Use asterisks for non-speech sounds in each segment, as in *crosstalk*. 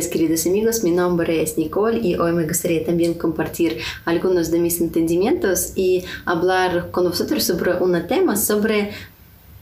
Días, queridos amigos. Mi nombre es Nicole y hoy me gustaría también compartir algunos de mis entendimientos y hablar con vosotros sobre un tema sobre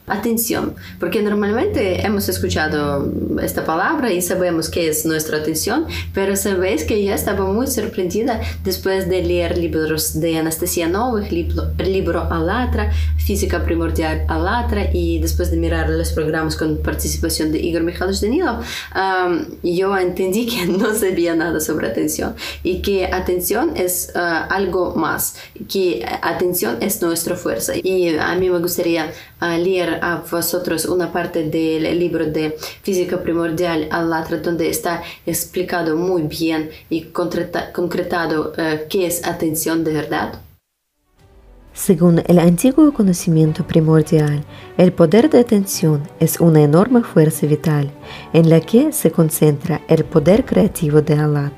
atención, porque normalmente hemos escuchado esta palabra y sabemos que es nuestra atención, pero sabéis que yo estaba muy sorprendida después de leer libros de Anastasia Novik, libro, libro Alatra, Física Primordial Alatra y después de mirar los programas con participación de Igor Mikhailovich Danilov, um, yo entendí que *laughs* no sabía nada sobre atención y que atención es uh, algo más, que atención es nuestra fuerza. Y a mí me gustaría uh, leer a vosotros una parte del libro de Física Primordial Alatra donde está explicado muy bien y concretado uh, qué es atención de verdad? Según el antiguo conocimiento primordial, el poder de atención es una enorme fuerza vital en la que se concentra el poder creativo de Alat.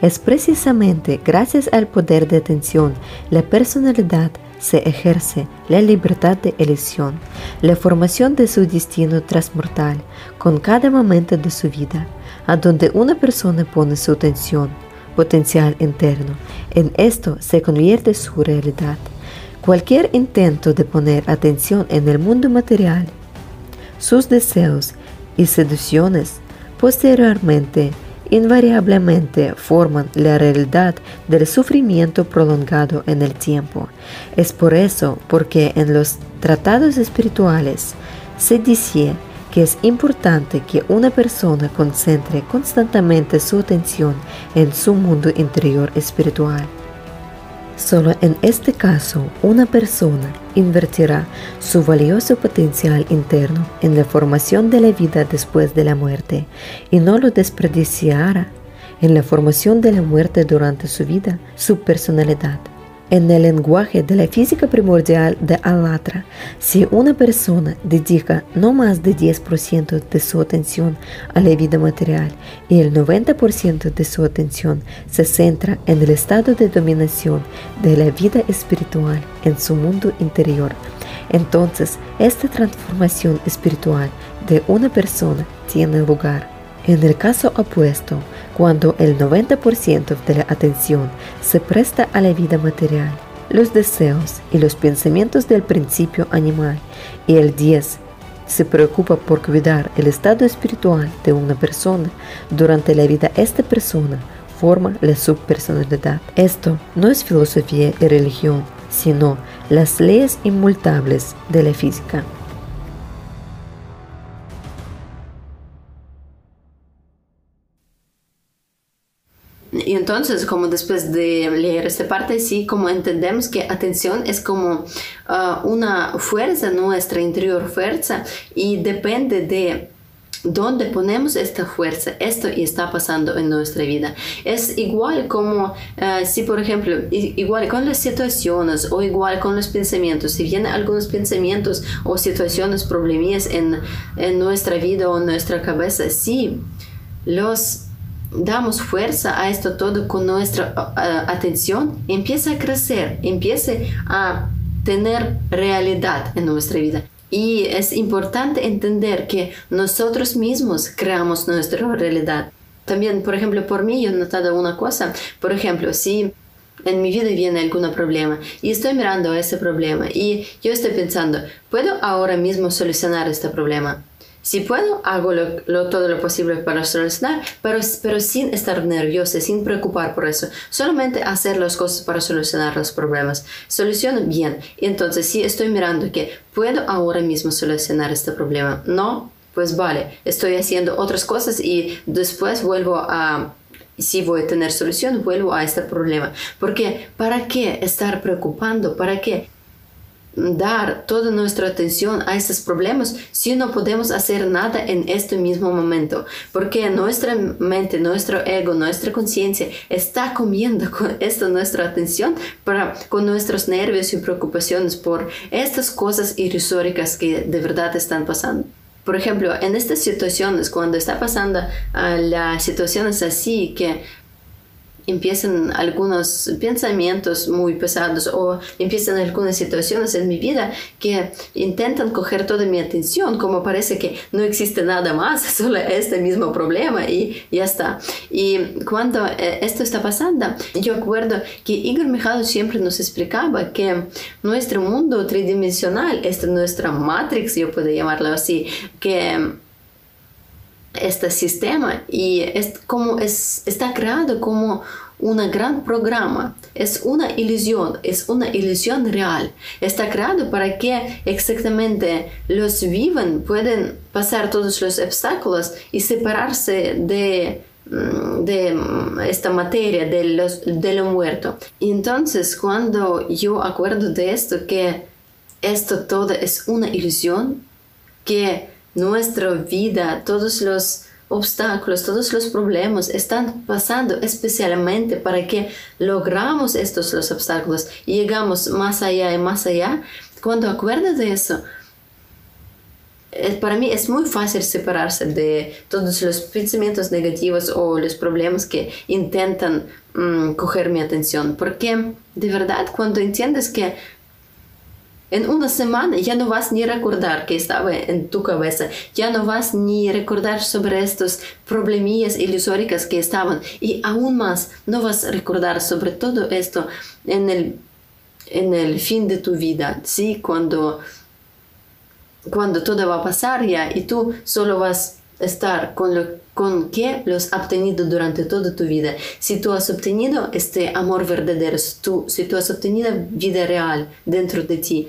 Es precisamente gracias al poder de atención la personalidad se ejerce la libertad de elección, la formación de su destino transmortal con cada momento de su vida, a donde una persona pone su atención, potencial interno, en esto se convierte su realidad. Cualquier intento de poner atención en el mundo material, sus deseos y seducciones, posteriormente invariablemente forman la realidad del sufrimiento prolongado en el tiempo. Es por eso porque en los tratados espirituales se dice que es importante que una persona concentre constantemente su atención en su mundo interior espiritual. Solo en este caso una persona invertirá su valioso potencial interno en la formación de la vida después de la muerte y no lo desperdiciará en la formación de la muerte durante su vida, su personalidad. En el lenguaje de la física primordial de Alatra, si una persona dedica no más de 10% de su atención a la vida material y el 90% de su atención se centra en el estado de dominación de la vida espiritual en su mundo interior, entonces esta transformación espiritual de una persona tiene lugar. En el caso opuesto, cuando el 90% de la atención se presta a la vida material, los deseos y los pensamientos del principio animal y el 10 se preocupa por cuidar el estado espiritual de una persona, durante la vida esta persona forma la subpersonalidad. Esto no es filosofía y religión, sino las leyes inmutables de la física. Y entonces, como después de leer esta parte, sí, como entendemos que atención es como uh, una fuerza, nuestra interior fuerza, y depende de dónde ponemos esta fuerza, esto está pasando en nuestra vida. Es igual como uh, si, por ejemplo, igual con las situaciones o igual con los pensamientos, si vienen algunos pensamientos o situaciones, problemas en, en nuestra vida o en nuestra cabeza, sí, los damos fuerza a esto todo con nuestra atención, empieza a crecer, empieza a tener realidad en nuestra vida. Y es importante entender que nosotros mismos creamos nuestra realidad. También, por ejemplo, por mí yo he notado una cosa. Por ejemplo, si en mi vida viene algún problema y estoy mirando ese problema y yo estoy pensando, ¿puedo ahora mismo solucionar este problema? Si puedo, hago todo lo posible para solucionar, pero, pero sin estar nerviosa, sin preocupar por eso. Solamente hacer las cosas para solucionar los problemas. Soluciono bien. Entonces, si estoy mirando que puedo ahora mismo solucionar este problema, no, pues vale, estoy haciendo otras cosas y después vuelvo a si voy a tener solución, vuelvo a este problema. Porque, ¿para qué estar preocupando? ¿Para qué dar toda nuestra atención a estos problemas si no podemos hacer nada en este mismo momento, porque nuestra mente, nuestro ego, nuestra conciencia está comiendo *laughs* con esta nuestra atención para, con nuestros nervios y preocupaciones por estas cosas irrisóricas que de verdad están pasando. Por ejemplo, en estas situaciones, cuando está pasando uh, las situaciones así que empiezan algunos pensamientos muy pesados o empiezan algunas situaciones en mi vida que intentan coger toda mi atención, como parece que no existe nada más, *laughs* solo este mismo problema y ya está. Y cuando eh, esto está pasando, yo acuerdo que Igor Mijalo siempre nos explicaba que nuestro mundo tridimensional, esta nuestra matrix, yo puedo llamarlo así, que este sistema y es como es, está creado como un gran programa, es una ilusión, es una ilusión real. Está creado para que exactamente los vivos pueden pasar todos los obstáculos y separarse de, mm, de mm, esta materia, de, los, de lo muerto. Entonces cuando yo acuerdo de esto, que esto todo es una ilusión, que nuestra vida, todos los obstáculos, todos los problemas están pasando especialmente para que logramos estos los obstáculos y llegamos más allá y más allá. Cuando acuerdas de eso, para mí es muy fácil separarse de todos los pensamientos negativos o los problemas que intentan mm, coger mi atención, porque de verdad cuando entiendes que en una semana ya no vas ni recordar que estaba en tu cabeza, ya no vas ni recordar sobre estos problemillas ilusóricas que estaban y aún más no vas a recordar sobre todo esto en el, en el fin de tu vida, ¿sí? Cuando, cuando todo va a pasar ya y tú solo vas estar con lo con que los has obtenido durante toda tu vida. Si tú has obtenido este amor verdadero, tú, si tú has obtenido vida real dentro de ti,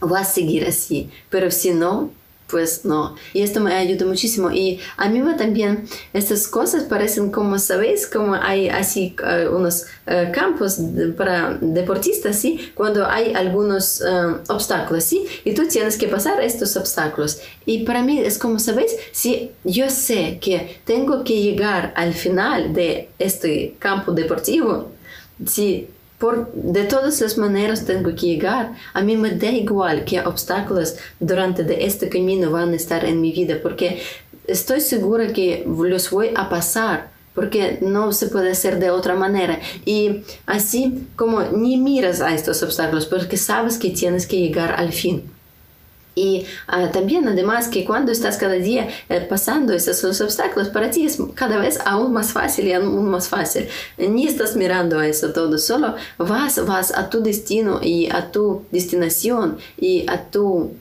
vas a seguir así. Pero si no, pues no. Y esto me ayuda muchísimo. Y a mí también estas cosas parecen como, ¿sabéis? Como hay así uh, unos uh, campos para deportistas, ¿sí? Cuando hay algunos uh, obstáculos, ¿sí? Y tú tienes que pasar estos obstáculos. Y para mí es como, ¿sabéis? Si yo sé que tengo que llegar al final de este campo deportivo, si de todas las maneras tengo que llegar. A mí me da igual qué obstáculos durante este camino van a estar en mi vida, porque estoy segura que los voy a pasar, porque no se puede hacer de otra manera. Y así como ni miras a estos obstáculos, porque sabes que tienes que llegar al fin. Y uh, también además que cuando estás cada día eh, pasando esos obstáculos, para ti es cada vez aún más fácil y aún más fácil. Ni estás mirando a eso todo, solo vas, vas a tu destino y a tu destinación y a tu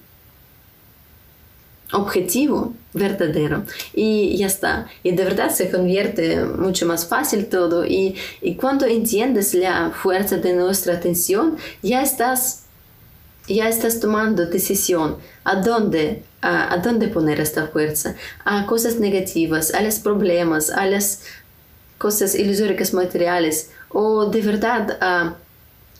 objetivo verdadero. Y ya está. Y de verdad se convierte mucho más fácil todo. Y, y cuando entiendes la fuerza de nuestra atención ya estás ya estás tomando decisión a dónde, a, dónde poner esta fuerza, a cosas negativas, a los problemas, a las cosas ilusóricas materiales o de verdad a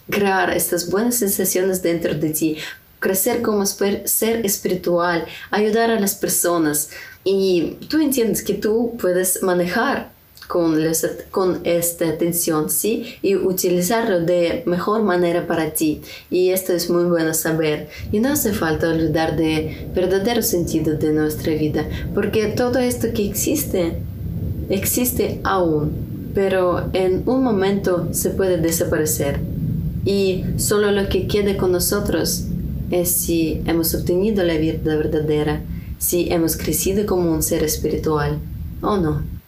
crear estas buenas sensaciones dentro de ti, crecer como ser espiritual, ayudar a las personas. Y tú entiendes que tú puedes manejar con, con esta atención, ¿sí? Y utilizarlo de mejor manera para ti. Y esto es muy bueno saber. Y no hace falta olvidar de verdadero sentido de nuestra vida, porque todo esto que existe, existe aún, pero en un momento se puede desaparecer. Y solo lo que quede con nosotros es si hemos obtenido la vida verdadera, si hemos crecido como un ser espiritual o no.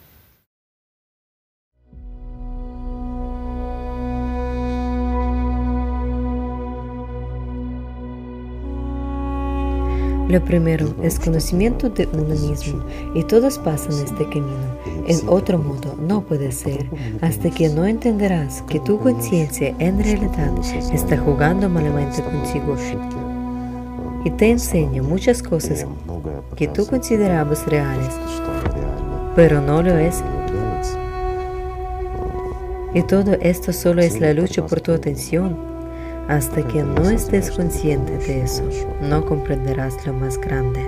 Lo primero es conocimiento de uno mismo y todos pasan este camino. En otro modo no puede ser hasta que no entenderás que tu conciencia en realidad está jugando malamente contigo y te enseña muchas cosas que tú considerabas reales, pero no lo es. Y todo esto solo es la lucha por tu atención hasta que no estés consciente de eso, no comprenderás lo más grande,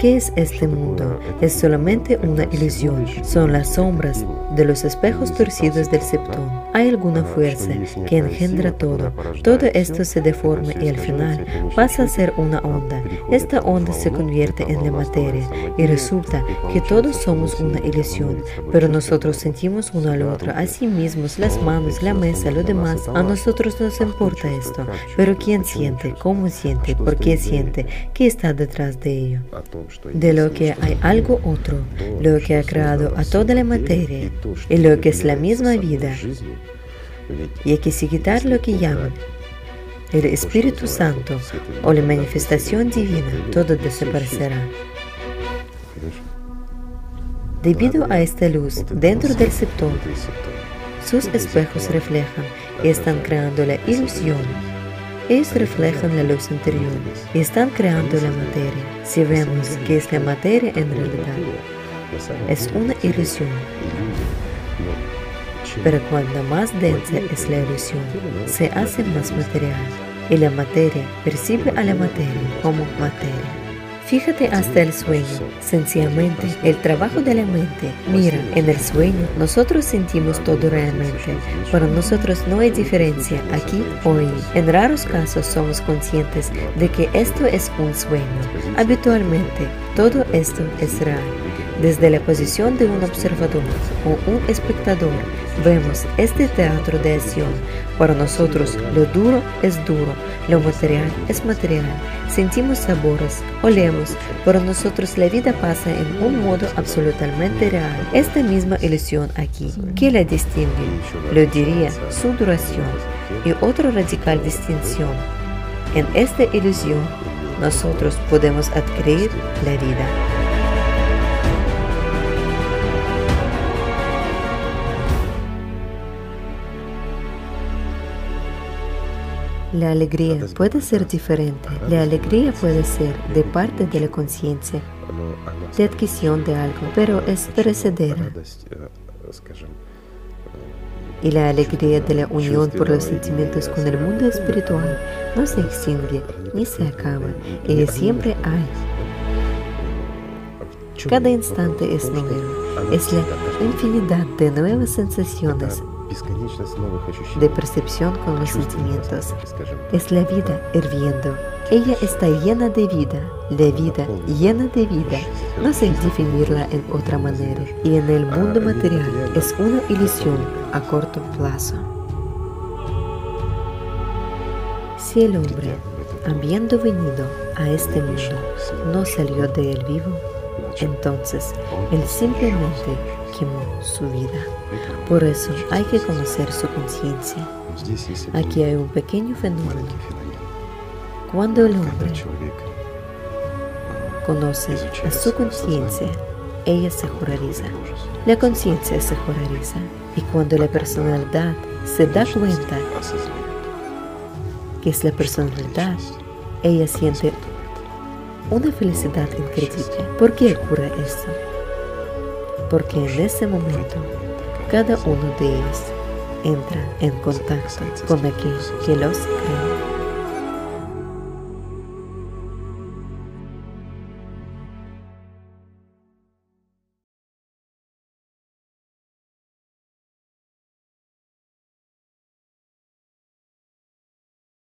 ¿Qué es este mundo? Es solamente una ilusión. Son las sombras de los espejos torcidos del septón. Hay alguna fuerza que engendra todo. Todo esto se deforma y al final pasa a ser una onda. Esta onda se convierte en la materia y resulta que todos somos una ilusión, pero nosotros sentimos uno al otro, a sí mismos, las manos, la mesa, lo demás. A nosotros nos importa esto, pero ¿quién siente? ¿Cómo siente? ¿Por qué siente? ¿Qué está detrás de ello? De lo que hay algo otro, lo que ha creado a toda la materia y lo que es la misma vida. Y hay que quitar lo que llaman el Espíritu Santo o la manifestación divina, todo desaparecerá. Debido a esta luz dentro del sector, sus espejos reflejan y están creando la ilusión ellos reflejan la luz interior y están creando la materia. Si vemos que es la materia en realidad, es una ilusión. Pero cuando más densa es la ilusión, se hace más material y la materia percibe a la materia como materia. Fíjate hasta el sueño, sencillamente el trabajo de la mente. Mira, en el sueño nosotros sentimos todo realmente. Para nosotros no hay diferencia aquí o ahí. En raros casos somos conscientes de que esto es un sueño. Habitualmente, todo esto es real. Desde la posición de un observador o un espectador, vemos este teatro de acción. Para nosotros lo duro es duro, lo material es material sentimos sabores, olemos, pero nosotros la vida pasa en un modo absolutamente real. Esta misma ilusión aquí, ¿qué la distingue? Lo diría su duración y otra radical distinción. En esta ilusión, nosotros podemos adquirir la vida. La alegría puede ser diferente. La alegría puede ser de parte de la conciencia, de adquisición de algo, pero es perecedera. Y la alegría de la unión por los sentimientos con el mundo espiritual no se extingue ni se acaba. Ella siempre hay. Cada instante es nuevo. Es la infinidad de nuevas sensaciones de percepción con los sentimientos. Es la vida hirviendo. Ella está llena de vida, la vida llena de vida. No sé definirla en otra manera. Y en el mundo material es una ilusión a corto plazo. Si el hombre, habiendo venido a este mundo, no salió de él vivo, entonces él simplemente su vida. Por eso hay que conocer su conciencia. Aquí hay un pequeño fenómeno. Cuando el hombre conoce a su conciencia, ella se jurariza. La conciencia se jurariza. Y cuando la personalidad se da cuenta que es la personalidad, ella siente una felicidad increíble. ¿Por qué ocurre esto? Porque en ese momento cada uno de ellos entra en contacto con aquel que los crea.